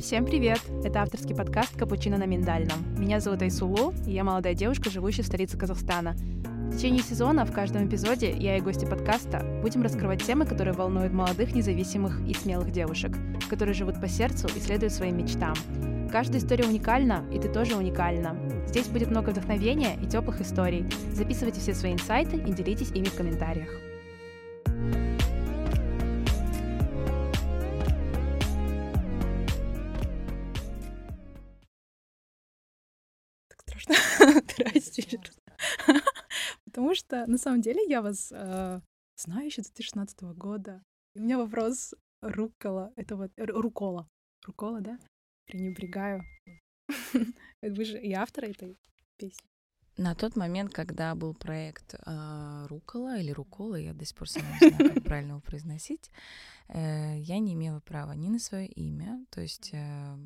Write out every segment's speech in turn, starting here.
Всем привет! Это авторский подкаст «Капучино на миндальном». Меня зовут Айсулу, и я молодая девушка, живущая в столице Казахстана. В течение сезона в каждом эпизоде я и гости подкаста будем раскрывать темы, которые волнуют молодых, независимых и смелых девушек, которые живут по сердцу и следуют своим мечтам. Каждая история уникальна, и ты тоже уникальна. Здесь будет много вдохновения и теплых историй. Записывайте все свои инсайты и делитесь ими в комментариях. Что на самом деле я вас э, знаю еще с 2016 года. И у меня вопрос рукола. Это вот рукола. Рукола, да? Пренебрегаю. Вы же и автор этой песни. На тот момент, когда был проект э, Рукола или Рукола, я до сих пор сама не знаю, как правильно его произносить, э, я не имела права ни на свое имя, то есть э,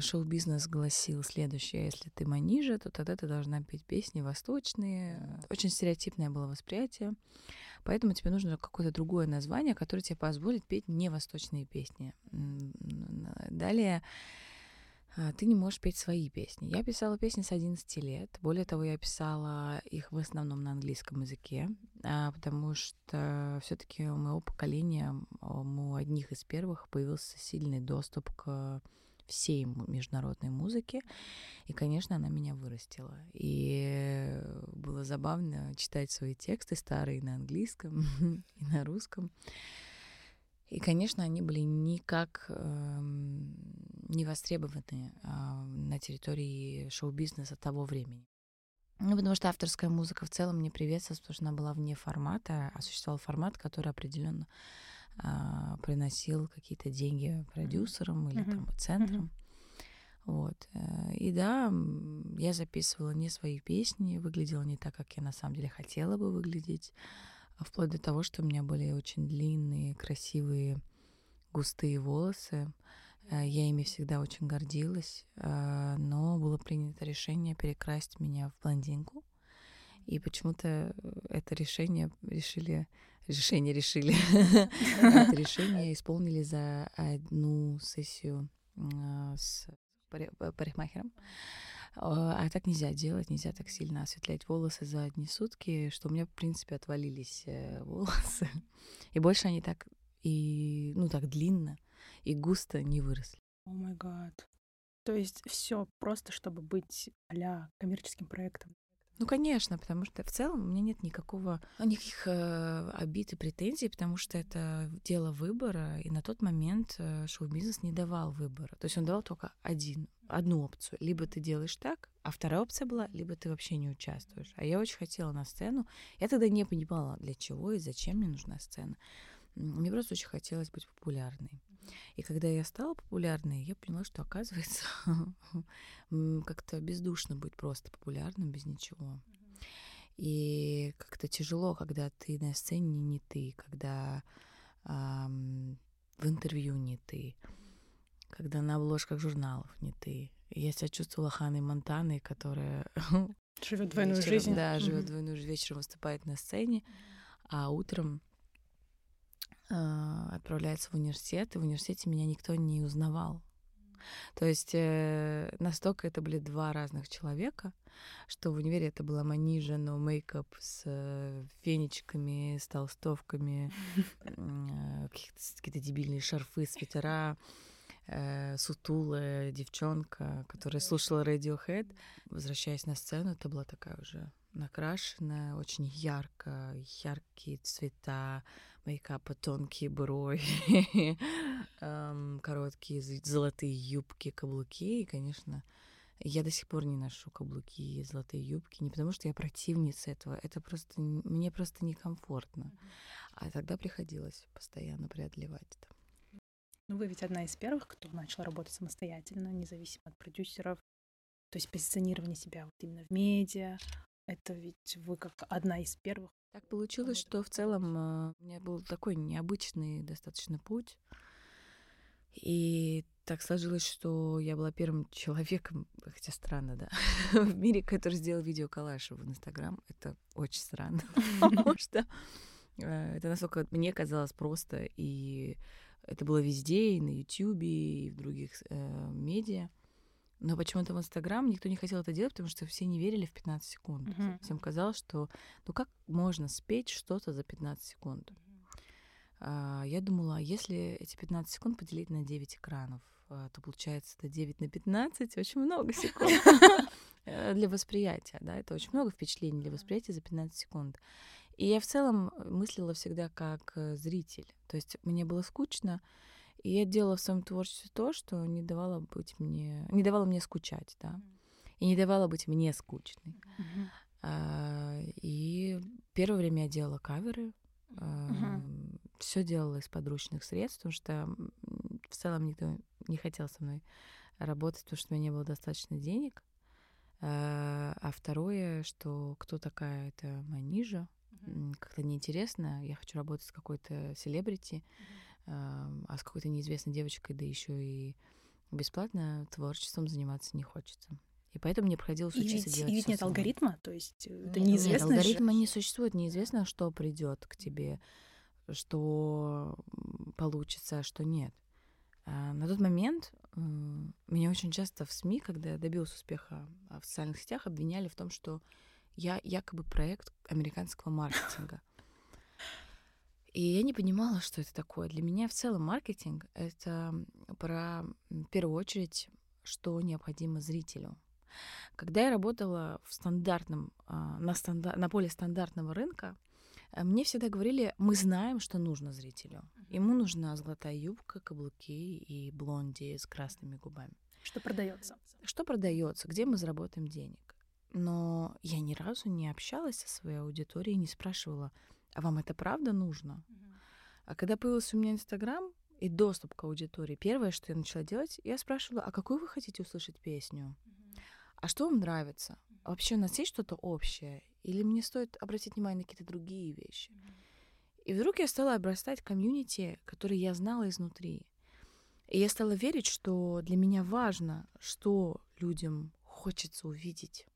шоу-бизнес гласил следующее. Если ты манижа, то тогда ты должна петь песни восточные. Очень стереотипное было восприятие. Поэтому тебе нужно какое-то другое название, которое тебе позволит петь не восточные песни. Далее а, ты не можешь петь свои песни. Я писала песни с 11 лет. Более того, я писала их в основном на английском языке, а, потому что все-таки у моего поколения, у одних из первых появился сильный доступ к всей международной музыки. И, конечно, она меня вырастила. И было забавно читать свои тексты старые на английском и на русском. И, конечно, они были никак э, не востребованы э, на территории шоу-бизнеса того времени. Ну, потому что авторская музыка в целом не приветствовалась, потому что она была вне формата, а существовал формат, который определенно а, приносил какие-то деньги продюсерам или там центрам. Вот. Э, и да, я записывала не свои песни, выглядела не так, как я на самом деле хотела бы выглядеть, а вплоть до того, что у меня были очень длинные, красивые, густые волосы. Э, я ими всегда очень гордилась, э, но было принято решение перекрасить меня в блондинку. И почему-то это решение решили решение решили. Это решение исполнили за одну сессию а, с парикмахером. А так нельзя делать, нельзя так сильно осветлять волосы за одни сутки, что у меня, в принципе, отвалились э, волосы. И больше они так и, ну, так длинно и густо не выросли. О май гад. То есть все просто, чтобы быть а коммерческим проектом. Ну, конечно, потому что в целом у меня нет никакого, никаких э, обид и претензий, потому что это дело выбора, и на тот момент э, шоу-бизнес не давал выбора. То есть он давал только один, одну опцию. Либо ты делаешь так, а вторая опция была, либо ты вообще не участвуешь. А я очень хотела на сцену. Я тогда не понимала, для чего и зачем мне нужна сцена. Мне просто очень хотелось быть популярной. И когда я стала популярной, я поняла, что, оказывается, как-то бездушно быть просто популярным без ничего. И как-то тяжело, когда ты на сцене не ты, когда эм, в интервью не ты, когда на обложках журналов не ты. Я себя чувствовала Ханой Монтаной, которая живет двойную жизнь. Да, живет двойную жизнь, вечером выступает на сцене, а утром отправляется в университет, и в университете меня никто не узнавал. То есть э, настолько это были два разных человека, что в универе это была манижа, но мейкап с э, фенечками, с толстовками, э, какие-то дебильные шарфы, свитера, э, сутулая девчонка, которая слушала Radiohead. Возвращаясь на сцену, это была такая уже накрашенная, очень ярко, яркие цвета, мейкапа, тонкие брови, короткие золотые юбки, каблуки. И, конечно, я до сих пор не ношу каблуки и золотые юбки. Не потому, что я противница этого. Это просто... Мне просто некомфортно. А тогда приходилось постоянно преодолевать это. Ну, вы ведь одна из первых, кто начал работать самостоятельно, независимо от продюсеров. То есть позиционирование себя вот именно в медиа. Это ведь вы как одна из первых так получилось, что в целом э, у меня был такой необычный достаточно путь. И так сложилось, что я была первым человеком, хотя странно, да, в мире, который сделал видео коллаж в Инстаграм. Это очень странно, потому что э, это настолько мне казалось просто, и это было везде, и на Ютьюбе, и в других э, медиа. Но почему-то в Инстаграм никто не хотел это делать, потому что все не верили в 15 секунд. Uh-huh. Всем казалось, что ну как можно спеть что-то за 15 секунд? А, я думала, а если эти 15 секунд поделить на 9 экранов, а, то получается это 9 на 15, очень много секунд э, для восприятия, да, это очень много впечатлений для восприятия за 15 секунд. И я в целом мыслила всегда как э, зритель. То есть мне было скучно, и я делала в своем творчестве то, что не давало быть мне, не давало мне скучать, да, и не давало быть мне скучной. Mm-hmm. А, и первое время я делала каверы, а, mm-hmm. все делала из подручных средств, потому что в целом никто не хотел со мной работать, потому что у меня не было достаточно денег. А, а второе, что кто такая, это Манижа. Как-то неинтересно. Я хочу работать с какой-то селебрити. Mm-hmm а с какой-то неизвестной девочкой, да еще и бесплатно творчеством заниматься не хочется. И поэтому мне приходилось и учиться ведь, делать. И ведь нет алгоритма, то есть э, это нет, неизвестно. Нет, алгоритма же. не существует, неизвестно, что придет к тебе, что получится, а что нет. А на тот момент меня очень часто в СМИ, когда я добилась успеха в социальных сетях, обвиняли в том, что я якобы проект американского маркетинга. И я не понимала, что это такое. Для меня в целом маркетинг — это про, в первую очередь, что необходимо зрителю. Когда я работала в стандартном, а, на, стандар, на поле стандартного рынка, э, мне всегда говорили, мы знаем, что нужно зрителю. Ему нужна золотая юбка, каблуки и блонди с красными губами. Что продается? Что продается? Где мы заработаем денег? Но я ни разу не общалась со своей аудиторией, не спрашивала, а вам это правда нужно? А когда появился у меня Инстаграм и доступ к аудитории, первое, что я начала делать, я спрашивала, а какую вы хотите услышать песню? А что вам нравится? А вообще у нас есть что-то общее? Или мне стоит обратить внимание на какие-то другие вещи? И вдруг я стала обрастать комьюнити, который я знала изнутри. И я стала верить, что для меня важно, что людям хочется увидеть.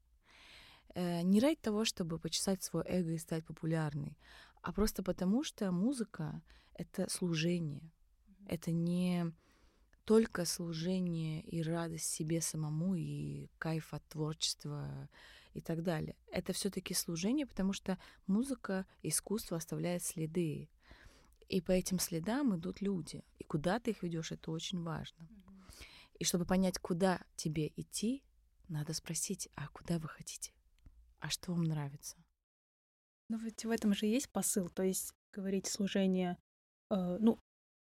Э, не ради того, чтобы почесать свое эго и стать популярной, а просто потому, что музыка — это служение. Это не только служение и радость себе самому, и кайф от творчества и так далее. Это все таки служение, потому что музыка, искусство оставляет следы. И по этим следам идут люди. И куда ты их ведешь, это очень важно. И чтобы понять, куда тебе идти, надо спросить, а куда вы хотите? А что вам нравится? Ну, ведь в этом же есть посыл, то есть говорить служение, э, ну,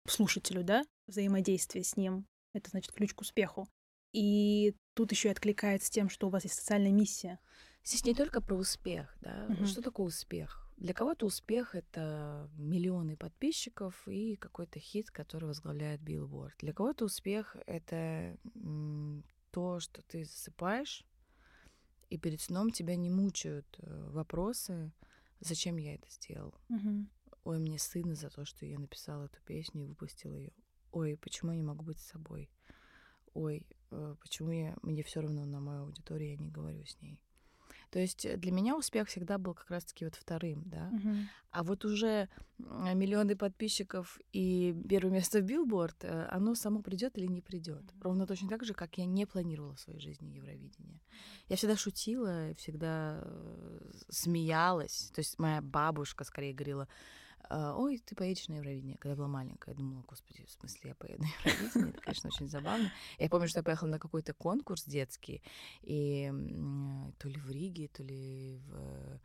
слушателю, да, взаимодействие с ним, это значит ключ к успеху. И тут еще и откликается тем, что у вас есть социальная миссия. Здесь не только про успех, да. Угу. Что такое успех? Для кого-то успех это миллионы подписчиков и какой-то хит, который возглавляет Billboard. Для кого-то успех это то, что ты засыпаешь, и перед сном тебя не мучают э, вопросы, зачем я это сделал. Угу. Ой, мне стыдно за то, что я написала эту песню и выпустила ее. Ой, почему я не могу быть с собой? Ой, э, почему я, мне все равно на мою аудиторию, я не говорю с ней. То есть для меня успех всегда был как раз-таки вот вторым, да. Uh-huh. А вот уже миллионы подписчиков и первое место в Билборд, э, оно само придет или не придет. Uh-huh. Ровно точно так же, как я не планировала в своей жизни Евровидение. Я всегда шутила, всегда э, смеялась. То есть моя бабушка скорее говорила, «А, ой, ты поедешь на Евровидение. Когда я была маленькая, я думала, господи, в смысле я поеду на Евровидение? Это, конечно, очень забавно. Я помню, что я поехала на какой-то конкурс детский, и то ли в Риге, то ли в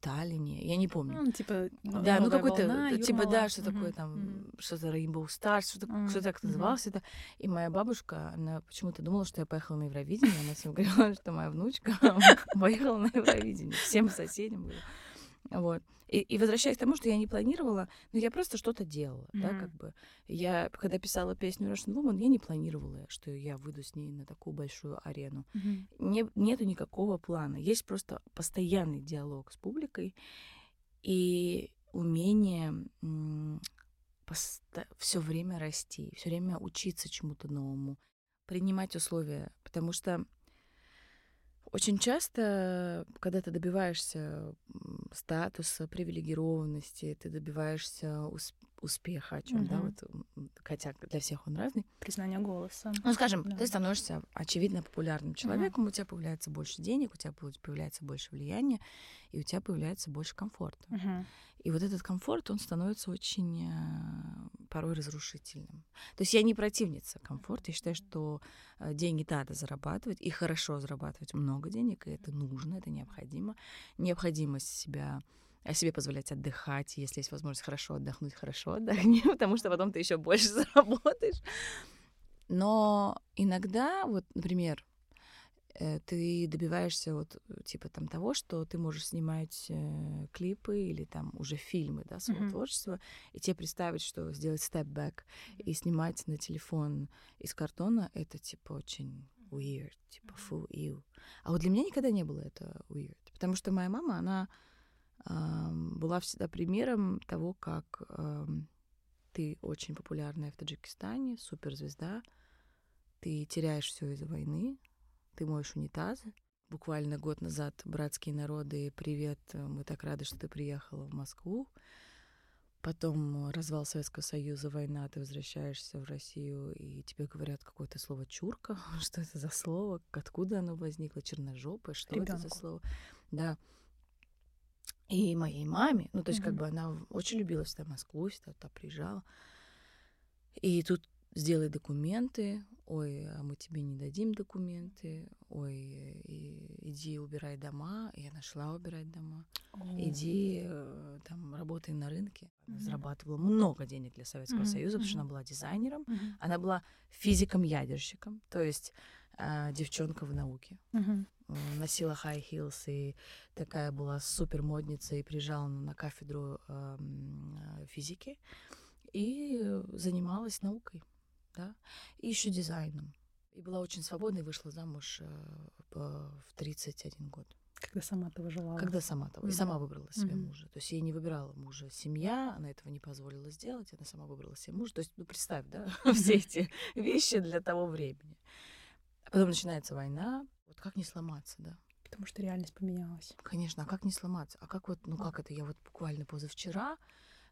Таллине, я не помню. Ну, типа, да, ну какой-то, волна, типа, да, что uh-huh, такое там, uh-huh. что-то Rainbow Stars, что-то, uh-huh, что так называлось это. И моя бабушка, она почему-то думала, что я поехала на Евровидение, она всем говорила, что моя внучка поехала на Евровидение, всем соседям говорила. Вот. И, и возвращаясь к тому, что я не планировала, но я просто что-то делала, mm-hmm. да, как бы. Я, когда писала песню Russian Woman, я не планировала, что я выйду с ней на такую большую арену. Mm-hmm. Не, нету никакого плана. Есть просто постоянный диалог с публикой и умение все время расти, все время учиться чему-то новому, принимать условия, потому что очень часто, когда ты добиваешься статуса, привилегированности, ты добиваешься усп- успеха, о чем, угу. да, вот, хотя для всех он разный. Признание голоса. Ну, скажем, да. ты становишься очевидно популярным человеком, угу. у тебя появляется больше денег, у тебя появляется больше влияния, и у тебя появляется больше комфорта. Угу. И вот этот комфорт, он становится очень э, порой разрушительным. То есть я не противница комфорта, я считаю, что э, деньги надо зарабатывать, и хорошо зарабатывать много денег, и это нужно, это необходимо. Необходимость себя о себе позволять отдыхать, если есть возможность хорошо отдохнуть, хорошо отдохни, потому что потом ты еще больше заработаешь. Но иногда, вот, например, ты добиваешься вот типа там того, что ты можешь снимать э, клипы или там уже фильмы, да, своего mm-hmm. творчества, и тебе представить, что сделать степ-бэк и снимать на телефон из картона, это типа очень weird, типа фу, ил. А вот для меня никогда не было это weird, потому что моя мама, она была всегда примером того, как ты очень популярная в Таджикистане, суперзвезда, ты теряешь все из-за войны, ты моешь унитазы. Буквально год назад «Братские народы», привет, мы так рады, что ты приехала в Москву. Потом развал Советского Союза, война, ты возвращаешься в Россию, и тебе говорят какое-то слово «чурка». Что это за слово? Откуда оно возникло? Черножопое? Что Ребенку. это за слово? Да и моей маме. Ну, то есть, mm-hmm. как бы она очень любила всегда Москву, всегда туда приезжала. И тут сделай документы, ой, а мы тебе не дадим документы, ой, и, иди убирай дома. Я нашла убирать дома. Oh. Иди э, там работай на рынке. Она mm-hmm. зарабатывала много денег для Советского mm-hmm. Союза, потому что она была дизайнером, mm-hmm. она была физиком-ядерщиком, то есть э, девчонка в науке. Mm-hmm носила high heels и такая была супер модница и приезжала на кафедру э, физики и занималась наукой, да, и еще дизайном. И была очень свободной, вышла замуж э, в 31 год. Когда сама того желала. Когда сама того. Mm-hmm. И сама выбрала себе mm-hmm. мужа. То есть ей не выбирала мужа семья, она этого не позволила сделать, она сама выбрала себе мужа. То есть, ну, представь, да, все эти вещи для того времени. А потом начинается война, вот как не сломаться, да? Потому что реальность поменялась. Конечно, а как не сломаться? А как вот, ну как это? Я вот буквально позавчера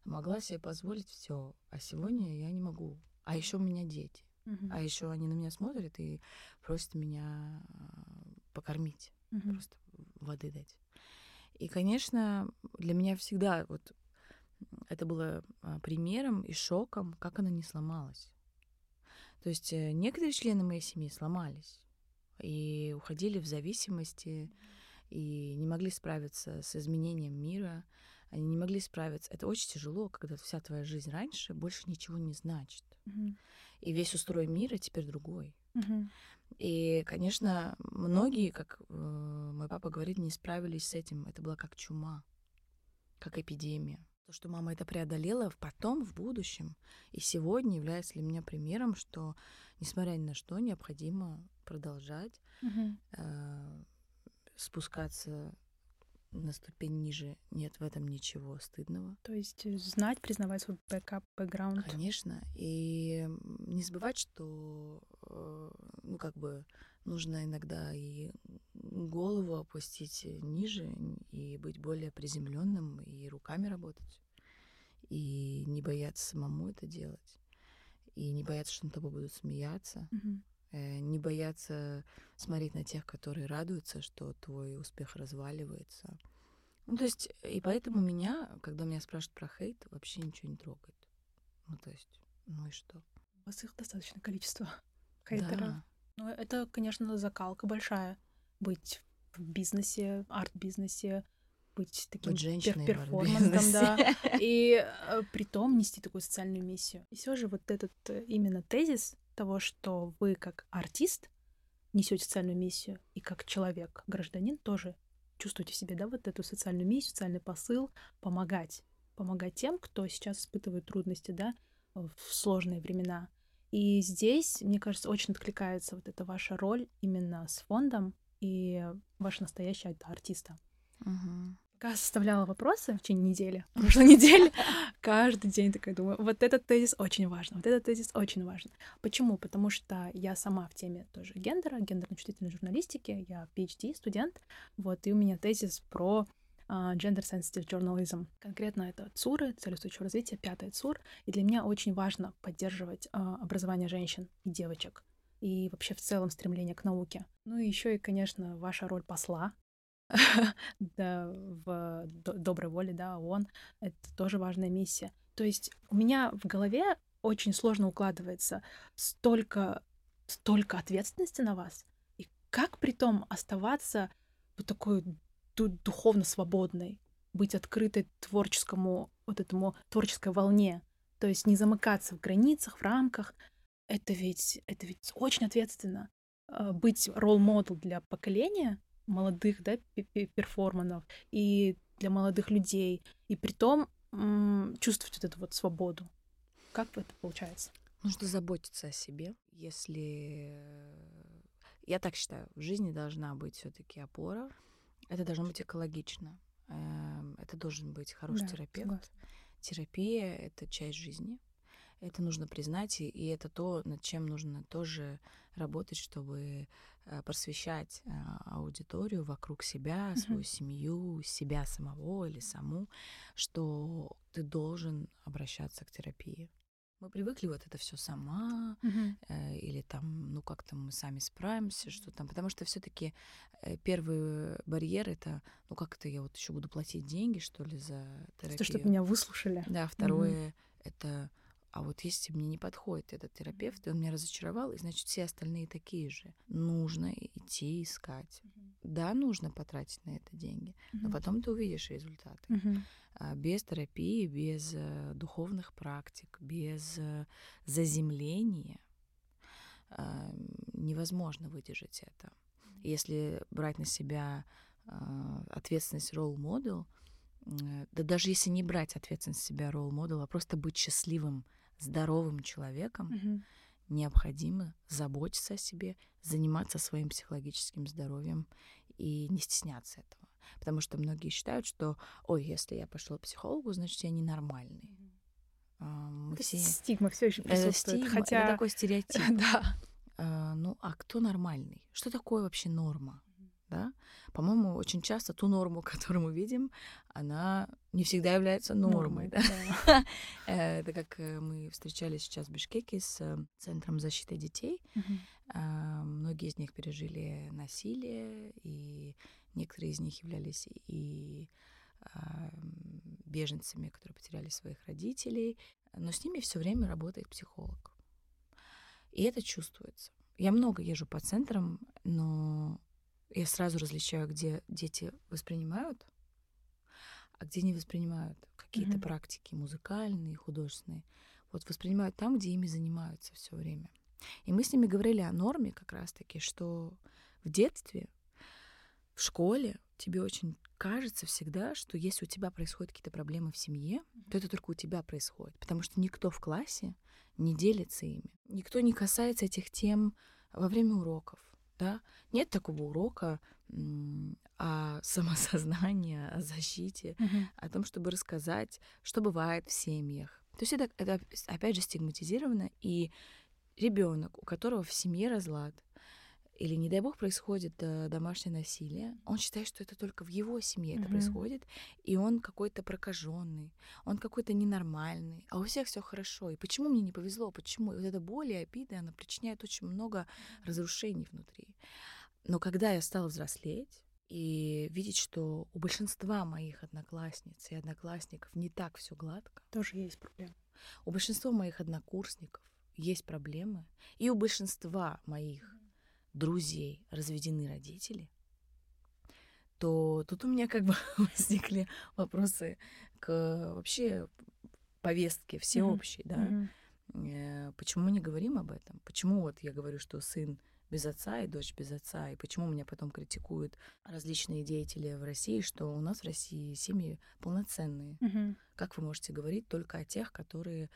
могла себе позволить все, а сегодня я не могу. А еще у меня дети. Угу. А еще они на меня смотрят и просят меня а, покормить, угу. просто воды дать. И, конечно, для меня всегда вот это было а, примером и шоком, как она не сломалась. То есть э, некоторые члены моей семьи сломались и уходили в зависимости, и не могли справиться с изменением мира, они не могли справиться. Это очень тяжело, когда вся твоя жизнь раньше больше ничего не значит. Mm-hmm. И весь устрой мира теперь другой. Mm-hmm. И, конечно, многие, как э, мой папа говорит, не справились с этим. Это была как чума, как эпидемия. То, что мама это преодолела потом, в будущем, и сегодня является для меня примером, что, несмотря ни на что, необходимо продолжать угу. э, спускаться на ступень ниже. Нет в этом ничего стыдного. То есть знать, признавать свой бэкап, бэкграунд. Конечно. И не забывать, что э, ну как бы нужно иногда и голову опустить ниже и быть более приземленным и руками работать и не бояться самому это делать и не бояться, что над тобой будут смеяться, mm-hmm. Э, не бояться смотреть на тех, которые радуются, что твой успех разваливается. Ну, то есть, и поэтому меня, когда меня спрашивают про хейт, вообще ничего не трогает. Ну, то есть, ну и что? У вас их достаточное количество хейтеров. Да. Ну, это, конечно, закалка большая. Быть в бизнесе, арт-бизнесе, быть таким быть женщиной перформансом, да, и э, при том нести такую социальную миссию. И все же вот этот э, именно тезис того, что вы как артист несете социальную миссию, и как человек, гражданин тоже чувствуете в себе, да, вот эту социальную миссию, социальный посыл, помогать, помогать тем, кто сейчас испытывает трудности, да, в сложные времена. И здесь, мне кажется, очень откликается вот эта ваша роль именно с фондом и ваша настоящая это артиста. Угу. Пока составляла вопросы в течение недели, прошлой недели, каждый день такая думаю, вот этот тезис очень важен, вот этот тезис очень важен. Почему? Потому что я сама в теме тоже гендера, гендерно-чувствительной журналистики, я PhD студент, вот, и у меня тезис про uh, Gender Sensitive Journalism. Конкретно это ЦУРы, цель устойчивого развития, пятый ЦУР. И для меня очень важно поддерживать uh, образование женщин и девочек и вообще в целом стремление к науке. Ну и еще и, конечно, ваша роль посла в доброй воле, да, ООН, это тоже важная миссия. То есть у меня в голове очень сложно укладывается столько, столько ответственности на вас, и как при том оставаться вот такой духовно свободной, быть открытой творческому, вот этому творческой волне, то есть не замыкаться в границах, в рамках. Это ведь, это ведь очень ответственно. А, быть ролл-модел для поколения молодых, да, перформанов и для молодых людей, и при том чувствовать вот эту вот свободу. Как это получается? Нужно заботиться о себе, если я так считаю, в жизни должна быть все-таки опора, это должно быть экологично. Эм, это должен быть хороший да, терапевт. Согласна. Терапия — это часть жизни. Это нужно признать, и это то, над чем нужно тоже работать, чтобы э, просвещать э, аудиторию вокруг себя, свою mm-hmm. семью, себя самого или саму, что ты должен обращаться к терапии мы привыкли вот это все сама, uh-huh. э, или там, ну как-то мы сами справимся, что там, потому что все-таки э, первый барьер это, ну как это я вот еще буду платить деньги, что ли, за терапию. То, чтобы меня выслушали. Да, второе uh-huh. это, а вот если мне не подходит этот терапевт, и он меня разочаровал, и значит все остальные такие же, нужно идти искать. Uh-huh. Да, нужно потратить на это деньги, uh-huh. но потом ты увидишь результаты. Uh-huh. А, без терапии, без э, духовных практик, без э, заземления а, невозможно выдержать это. Если брать на себя а, ответственность ролл-модел, да даже если не брать ответственность себя ролл-модел, а просто быть счастливым, здоровым человеком, mm-hmm. необходимо заботиться о себе, заниматься своим психологическим здоровьем и не стесняться этого. Потому что многие считают, что, ой, если я пошла к психологу, значит, я ненормальный. Мы это все... Стигма все еще присутствует. Это, стигма, хотя... это такой стереотип. да. А, ну, а кто нормальный? Что такое вообще норма? Да? По-моему, очень часто ту норму, которую мы видим, она не всегда является нормой. да? Да. Это как э, мы встречались сейчас в Бишкеке с э, Центром защиты детей. А, многие из них пережили насилие и Некоторые из них являлись и а, беженцами, которые потеряли своих родителей, но с ними все время работает психолог. И это чувствуется. Я много езжу по центрам, но я сразу различаю, где дети воспринимают, а где не воспринимают какие-то mm-hmm. практики музыкальные, художественные. Вот воспринимают там, где ими занимаются все время. И мы с ними говорили о норме как раз-таки, что в детстве в школе тебе очень кажется всегда, что если у тебя происходят какие-то проблемы в семье, то это только у тебя происходит, потому что никто в классе не делится ими. Никто не касается этих тем во время уроков. Да? Нет такого урока о самосознании, о защите, uh-huh. о том, чтобы рассказать, что бывает в семьях. То есть это, это опять же стигматизировано, и ребенок, у которого в семье разлад, или, не дай бог, происходит э, домашнее насилие, он считает, что это только в его семье mm-hmm. это происходит, и он какой-то прокаженный, он какой-то ненормальный, а у всех все хорошо. И почему мне не повезло? Почему? И вот эта боль и обида, она причиняет очень много разрушений внутри. Но когда я стала взрослеть, и видеть, что у большинства моих одноклассниц и одноклассников не так все гладко. Тоже есть проблемы. У большинства моих однокурсников есть проблемы, и у большинства моих друзей разведены родители, то тут у меня как бы возникли вопросы к вообще повестке всеобщей, mm-hmm. да. Mm-hmm. Почему мы не говорим об этом? Почему вот я говорю, что сын без отца и дочь без отца, и почему меня потом критикуют различные деятели в России, что у нас в России семьи полноценные. Mm-hmm. Как вы можете говорить только о тех, которые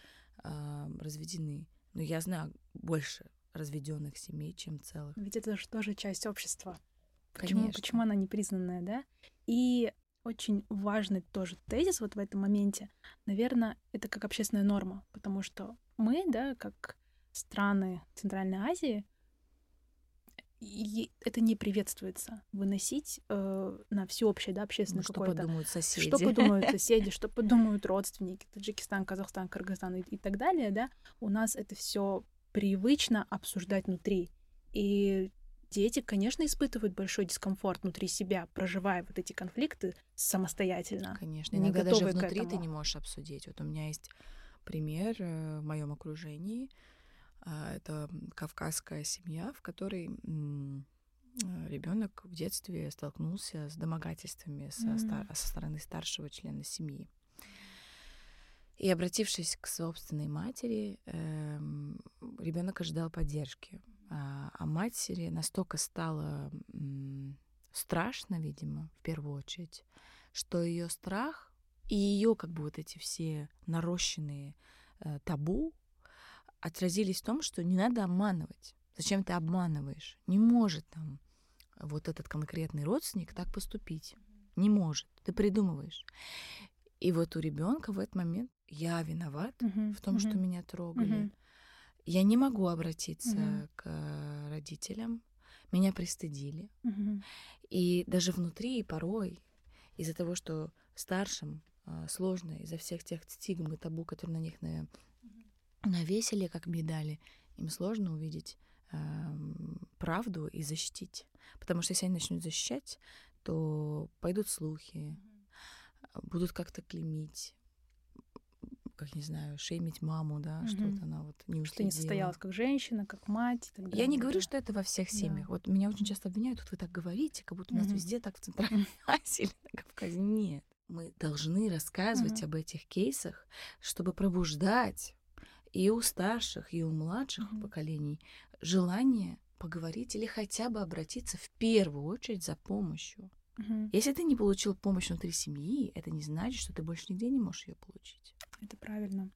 э, разведены? Но я знаю больше разведенных семей, чем целых. Ведь это же тоже часть общества. Почему, почему она непризнанная, да? И очень важный тоже тезис вот в этом моменте. Наверное, это как общественная норма, потому что мы, да, как страны Центральной Азии, и это не приветствуется выносить э, на всеобщее, да, общественное Ну, что какое-то. подумают соседи. Что подумают соседи, что подумают родственники, Таджикистан, Казахстан, Кыргызстан и, и так далее, да, у нас это все привычно обсуждать внутри. И дети, конечно, испытывают большой дискомфорт внутри себя, проживая вот эти конфликты самостоятельно. Конечно, не иногда даже внутри ты не можешь обсудить. Вот у меня есть пример э, в моем окружении. А, Это кавказская семья, в которой ребенок в детстве столкнулся с домогательствами со, М. стар- со стороны старшего члена семьи. И обратившись к собственной матери, ребенок ожидал поддержки. А, а матери настолько стало страшно, видимо, в первую очередь, что ее страх и ее как бы вот эти все нарощенные э, табу отразились в том, что не надо обманывать. Зачем ты обманываешь? Не может там вот этот конкретный родственник так поступить. Не может. Ты придумываешь. И вот у ребенка в этот момент я виноват Мгм, в том, что мгм, меня трогали. мгм. Я не могу обратиться Мгм. к родителям. Меня пристыдили. Мгм. И даже внутри порой из-за того, что старшим а, сложно, из-за всех тех стигм и табу, которые на них на- навесили, как медали, им сложно увидеть правду и защитить. Потому что если они начнут защищать, то пойдут слухи, будут как-то клеймить, как, не знаю, шеймить маму, да, Мгм. что вот она вот не Что не состоялась как женщина, как мать. и так Я не далее, говорю, да. что это во всех Да. семьях. Вот меня очень часто обвиняют, тут вы так говорите, как будто у нас везде так в Центральной Азии или на Кавказе. Нет. Мы должны рассказывать Мгм. об этих кейсах, чтобы пробуждать и у старших, и у младших Мгм. поколений желание поговорить или хотя бы обратиться в первую очередь за помощью. Мгм. Если ты не получил помощь внутри семьи, это не значит, что ты больше нигде не можешь ее получить. Это правильно.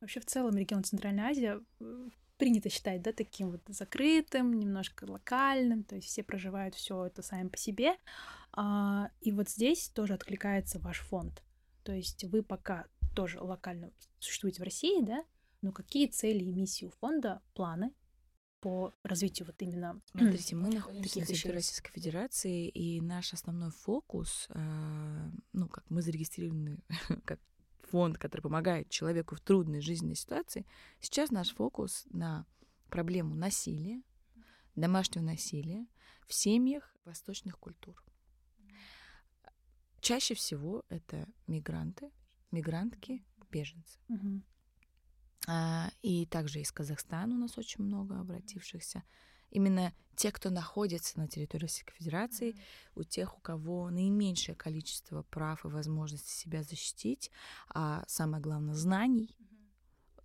Вообще в целом регион Центральной Азии э, принято считать, да, таким вот закрытым, немножко локальным, то есть все проживают все это сами по себе. А, и вот здесь тоже откликается ваш фонд. То есть вы пока тоже локально существуете в России, да, но какие цели и миссии у фонда, планы по развитию вот именно Смотрите, мы находимся на территории? Российской Федерации, и наш основной фокус, э, ну, как мы зарегистрированы как фонд, который помогает человеку в трудной жизненной ситуации, сейчас наш фокус на проблему насилия, домашнего насилия в семьях восточных культур. Чаще всего это мигранты, мигрантки, беженцы. Мгм. А, И также из Казахстана у нас очень много обратившихся. Именно те, кто находится на территории Российской Федерации, у тех, у кого наименьшее количество прав и возможностей себя защитить, а самое главное, знаний,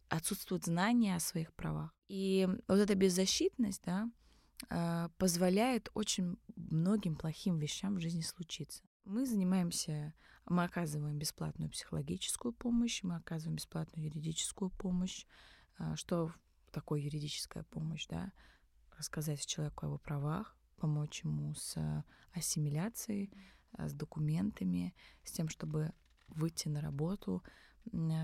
отсутствует знания о своих правах. И вот эта беззащитность, да, а, позволяет очень многим плохим вещам в жизни случиться. Мы занимаемся, мы оказываем бесплатную психологическую помощь, мы оказываем бесплатную юридическую помощь. А, Что такое юридическая помощь, да? Рассказать человеку о его правах, помочь ему с а, ассимиляцией, а, с документами, с тем, чтобы выйти на работу.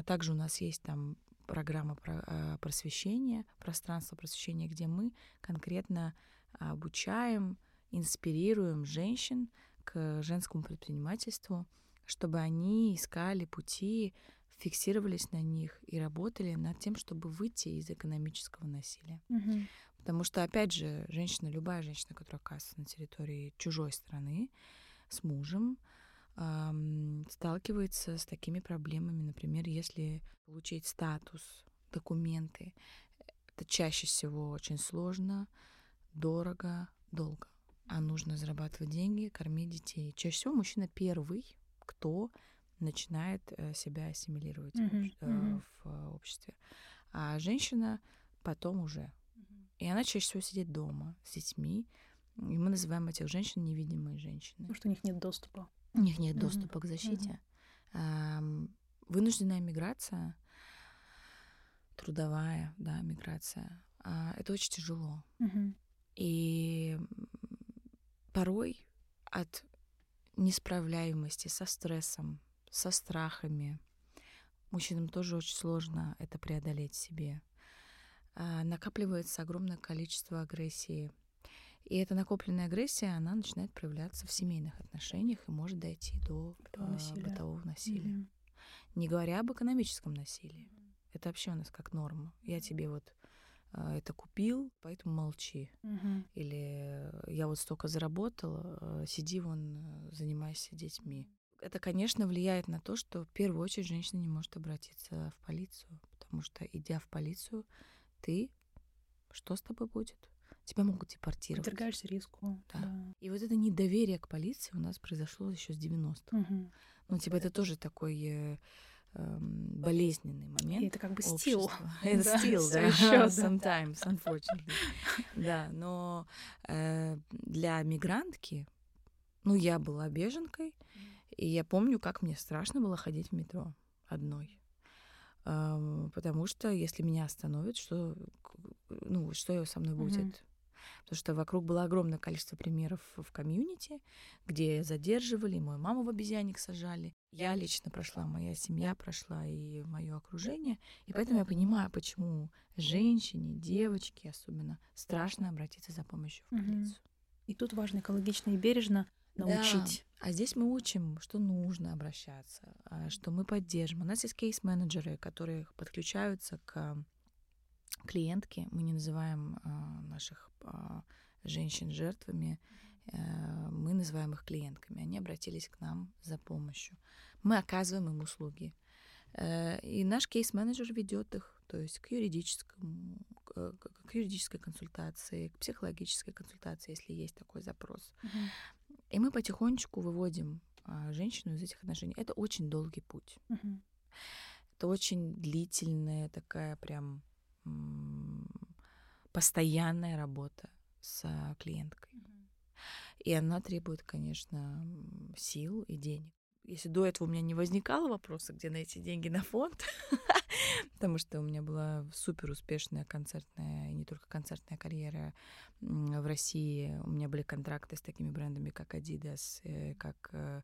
Также у нас есть там программа про- просвещения, пространство просвещения, где мы конкретно обучаем, инспирируем женщин к женскому предпринимательству, чтобы они искали пути, фиксировались на них и работали над тем, чтобы выйти из экономического насилия. Мгм. Потому что, опять же, женщина, любая женщина, которая оказывается на территории чужой страны с мужем, ам, сталкивается с такими проблемами. Например, если получить статус, документы, это чаще всего очень сложно, дорого, долго. А нужно зарабатывать деньги, кормить детей. Чаще всего мужчина первый, кто начинает э, себя ассимилировать в Мгм, обще- э, в э, обществе. А женщина потом уже. И она чаще всего сидит дома с детьми. И мы называем этих женщин невидимые женщины. Потому что у них нет доступа. У них нет доступа к защите. Ам, Вынужденная миграция, трудовая, да, миграция, а, это очень тяжело. Мгм. И порой от несправляемости, со стрессом, со страхами. Мужчинам тоже очень сложно это преодолеть себе. А, накапливается огромное количество агрессии. И эта накопленная агрессия, она начинает проявляться в семейных отношениях и может дойти до бытового а, насилия. Бытового насилия. Mm-hmm. Не говоря об экономическом насилии. Это вообще у нас как норма. Я тебе вот это купил, поэтому молчи. Угу. Или я вот столько заработала, сиди вон, занимайся детьми. Это, конечно, влияет на то, что в первую очередь женщина не может обратиться в полицию, потому что, идя в полицию, ты, что с тобой будет? Тебя могут депортировать. Подвергаешься риску. Да. да. И вот это недоверие к полиции у нас произошло еще с 90-х. Угу. Ну, типа, это тоже такой э, э, болезненный момент. И это как бы стил. Это стил, да. Sometimes, unfortunately. Да, но э, для мигрантки, ну, я была беженкой, и я помню, как мне страшно было ходить в метро одной. Потому что если меня остановят, что, ну, что со мной будет? Потому что вокруг было огромное количество примеров в комьюнити, где задерживали, мою маму в обезьянник сажали. Я лично прошла, моя семья прошла и мое окружение. И поэтому я понимаю, почему женщине, девочке особенно страшно обратиться за помощью в полицию. И тут важно экологично и бережно научить. Да. А здесь мы учим, что нужно обращаться, а, что мы поддержим. У нас есть кейс-менеджеры, которые подключаются к клиентке. Мы не называем а, наших а, женщин жертвами, э, мы называем их клиентками. Они обратились к нам за помощью. Мы оказываем им услуги. Э, и наш кейс-менеджер ведет их, то есть к юридическому, к, к юридической консультации, к психологической консультации, если есть такой запрос. Uh-huh. И мы потихонечку выводим а, женщину из этих отношений. Это очень долгий путь. Uh-huh. Это очень длительная такая прям постоянная работа с клиенткой. Uh-huh. И она требует, конечно, сил и денег. Если до этого у меня не возникало вопроса, где найти деньги на фонд, потому что у меня была супер успешная концертная, и не только концертная карьера в России. У меня были контракты с такими брендами, как Adidas, э, как Э,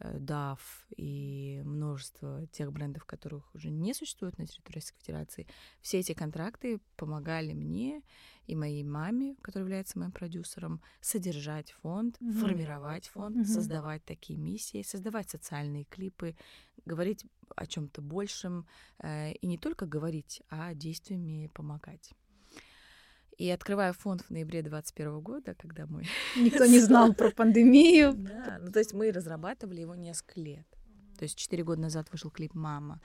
DAF и множество тех брендов, которых уже не существует на территории Российской Федерации, все эти контракты помогали мне и моей маме, которая является моим продюсером, содержать фонд, mm-hmm. формировать фонд, mm-hmm. создавать такие миссии, создавать социальные клипы, говорить о чем-то большем э, и не только говорить, а действиями помогать. И открываю фонд в ноябре 2021 года, когда мы... Никто не знал про пандемию. Да, ну то есть мы разрабатывали его несколько лет. То есть четыре года назад вышел клип «Мама».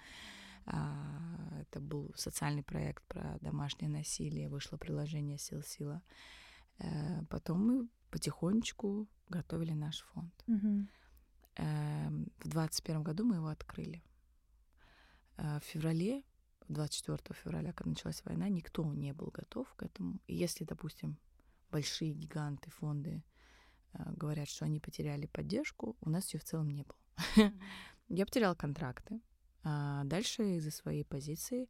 А, это был социальный проект про домашнее насилие, вышло приложение «Сил Сила». Э, потом мы потихонечку готовили наш фонд. Эм, в 2021 году мы его открыли. Э, в феврале 24 февраля, когда началась война, никто не был готов к этому. И если, допустим, большие гиганты, фонды э, говорят, что они потеряли поддержку, у нас ее в целом не было. Я потеряла контракты. А дальше из-за своей позиции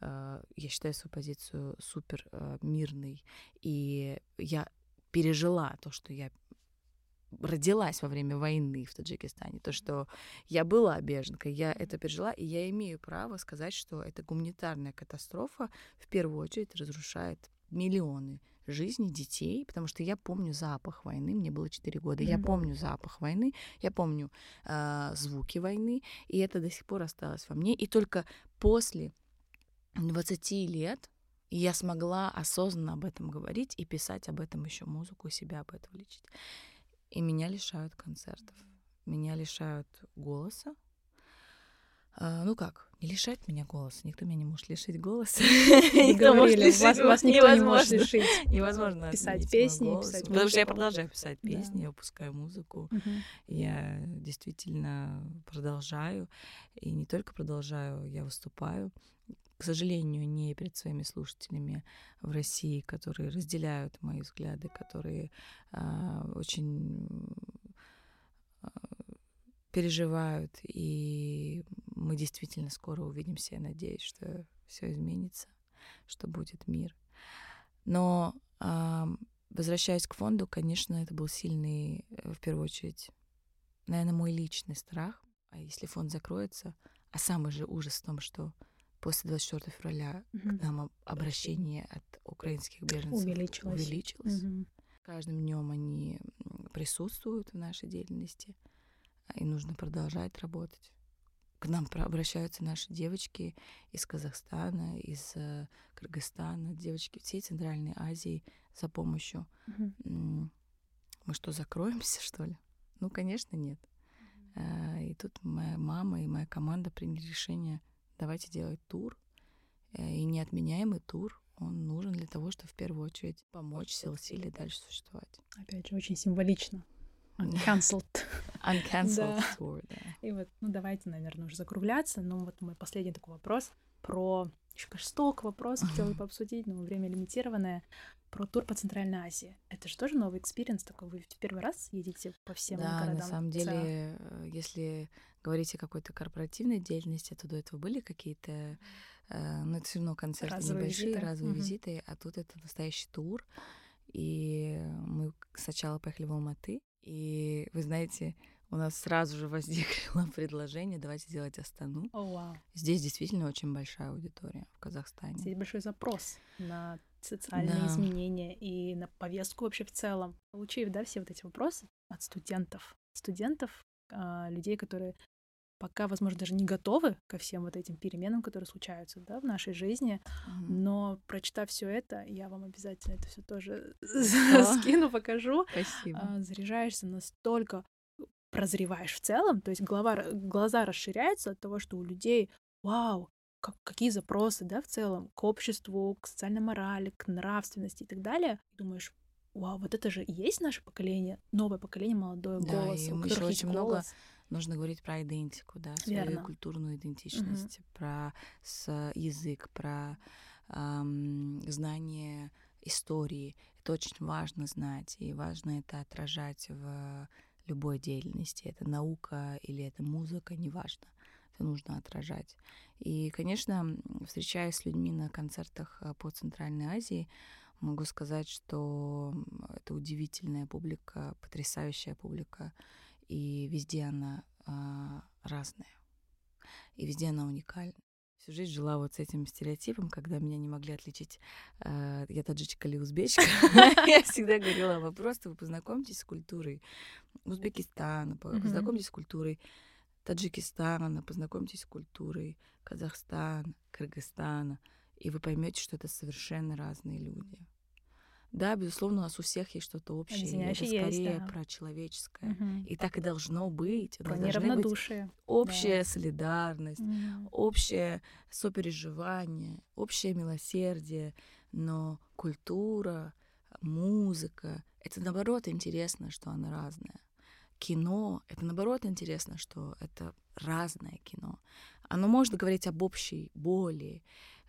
э, я считаю свою позицию супер э, мирной, и я пережила то, что я родилась во время войны в Таджикистане, то, что я была беженкой, я это пережила, и я имею право сказать, что эта гуманитарная катастрофа в первую очередь разрушает миллионы жизней детей, потому что я помню запах войны, мне было 4 года, я помню запах войны, я помню э, звуки войны, и это до сих пор осталось во мне, и только после 20 лет я смогла осознанно об этом говорить и писать об этом еще музыку, себя об этом лечить. И меня лишают концертов. Меня лишают голоса. А, ну как, не лишать меня голоса. Никто меня не может лишить голоса. Никто говорили, вас, вас никто не может лишить. Невозможно писать песни, писать Потому что я продолжаю писать песни, я выпускаю музыку. Я действительно продолжаю. И не только продолжаю, я выступаю к сожалению, не перед своими слушателями в России, которые разделяют мои взгляды, которые а, очень а, переживают, и мы действительно скоро увидимся. Я надеюсь, что все изменится, что будет мир. Но а, возвращаясь к фонду, конечно, это был сильный, э, в первую очередь, наверное, мой личный страх, а если фонд закроется, а самый же ужас в том, что после 24 февраля Мгм. к нам об- обращение от украинских беженцев Увеличилось. увеличилось. Мгм. Каждым днем они присутствуют в нашей деятельности, а, и нужно продолжать работать. К нам обращаются наши девочки из Казахстана, из э, Кыргызстана, девочки всей Центральной Азии за помощью. М, Мы что, закроемся, что ли? Ну, конечно, нет. А, И тут моя мама и моя команда приняли решение, давайте делать тур. Э, И неотменяемый тур, он нужен для того, чтобы в первую очередь помочь Силсиле дальше существовать. Опять же, очень символично. Uncancelled. Uncancelled Да. tour, да. И вот, ну давайте, наверное, уже закругляться. Но вот мой последний такой вопрос про... Еще, конечно, столько вопросов хотела бы обсудить, но время лимитированное. Про тур по Центральной Азии. Это же тоже новый experience такой. Вы в первый раз едете по всем Да, городам? на самом целом? деле, э, если говорить о какой-то корпоративной деятельности, то до этого были какие-то, э, ну, это все равно концерты Разовые небольшие, визиты. разовые Мгм. визиты, а тут это настоящий тур. И мы сначала поехали в Алматы, и вы знаете, у нас сразу же возникло предложение, давайте сделать Астану. О, вау. Здесь действительно очень большая аудитория в Казахстане. Здесь большой запрос на социальные Да. изменения и на повестку вообще в целом. Получив, да, все вот эти вопросы от студентов, студентов, а, людей, которые пока, возможно, даже не готовы ко всем вот этим переменам, которые случаются, да, в нашей жизни, Мгм. но прочитав все это, я вам обязательно это все тоже скину, покажу. Спасибо. А, Заряжаешься настолько, прозреваешь в целом, то есть голова, глаза расширяются от того, что у людей, вау, как- какие запросы, да, в целом, к обществу, к социальной морали, к нравственности и так далее. Думаешь, вау, вот это же и есть наше поколение, новое поколение, молодое Да, голос, и у есть очень много голос. Нужно говорить про идентику, да, свою Верно. культурную идентичность, про с- язык, про ам, знание истории. Это очень важно знать, и важно это отражать в любой деятельности. Это наука или это музыка, неважно. Нужно отражать. И, конечно, встречаясь с людьми на концертах э, по Центральной Азии, могу сказать, что это удивительная публика, потрясающая публика, и везде она а, разная, и везде она уникальна. Всю жизнь жила вот с этим стереотипом, когда меня не могли отличить, а, я таджичка или узбечка. Я всегда говорила, вы просто вы познакомьтесь с культурой Узбекистана, познакомьтесь с культурой Таджикистана, познакомьтесь с культурой Казахстана, Кыргызстана, и вы поймете, что это совершенно разные люди. Да, безусловно, у нас у всех есть что-то общее. Это Объединяющее есть, скорее да. про человеческое. Мгм. И так и должно быть. Про должны быть неравнодушие. общая солидарность, Мгм. общее сопереживание, общее милосердие. Но культура, музыка — это наоборот интересно, что она разная. Кино — это наоборот интересно, что это разное кино. Оно может говорить об общей боли,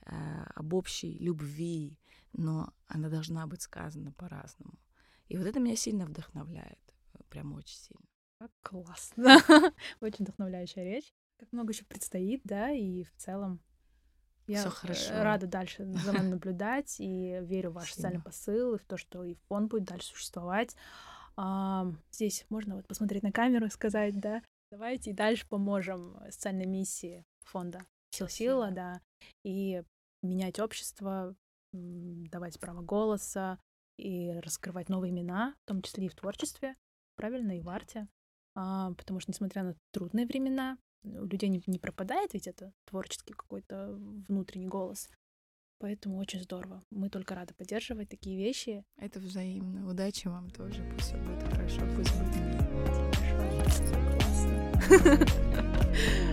э, об общей любви, но она должна быть сказана по-разному. И вот это меня сильно вдохновляет, э, прям очень сильно. Как классно. Очень вдохновляющая речь. Как много еще предстоит, да, и в целом я Всё э, хорошо. рада дальше за вами наблюдать и верю в ваш Спасибо. социальный посыл и в то, что и фонд будет дальше существовать. А, Здесь можно вот посмотреть на камеру и сказать, да, давайте и дальше поможем социальной миссии фонда Сил Сила, Спасибо. да, и менять общество, давать право голоса и раскрывать новые имена, в том числе и в творчестве, правильно, и в арте. А, потому что, несмотря на трудные времена, у людей не, не пропадает ведь это творческий какой-то внутренний голос. Поэтому очень здорово. Мы только рады поддерживать такие вещи. Это взаимно. Удачи вам тоже. Пусть все будет хорошо, пусть будет большое. Классно.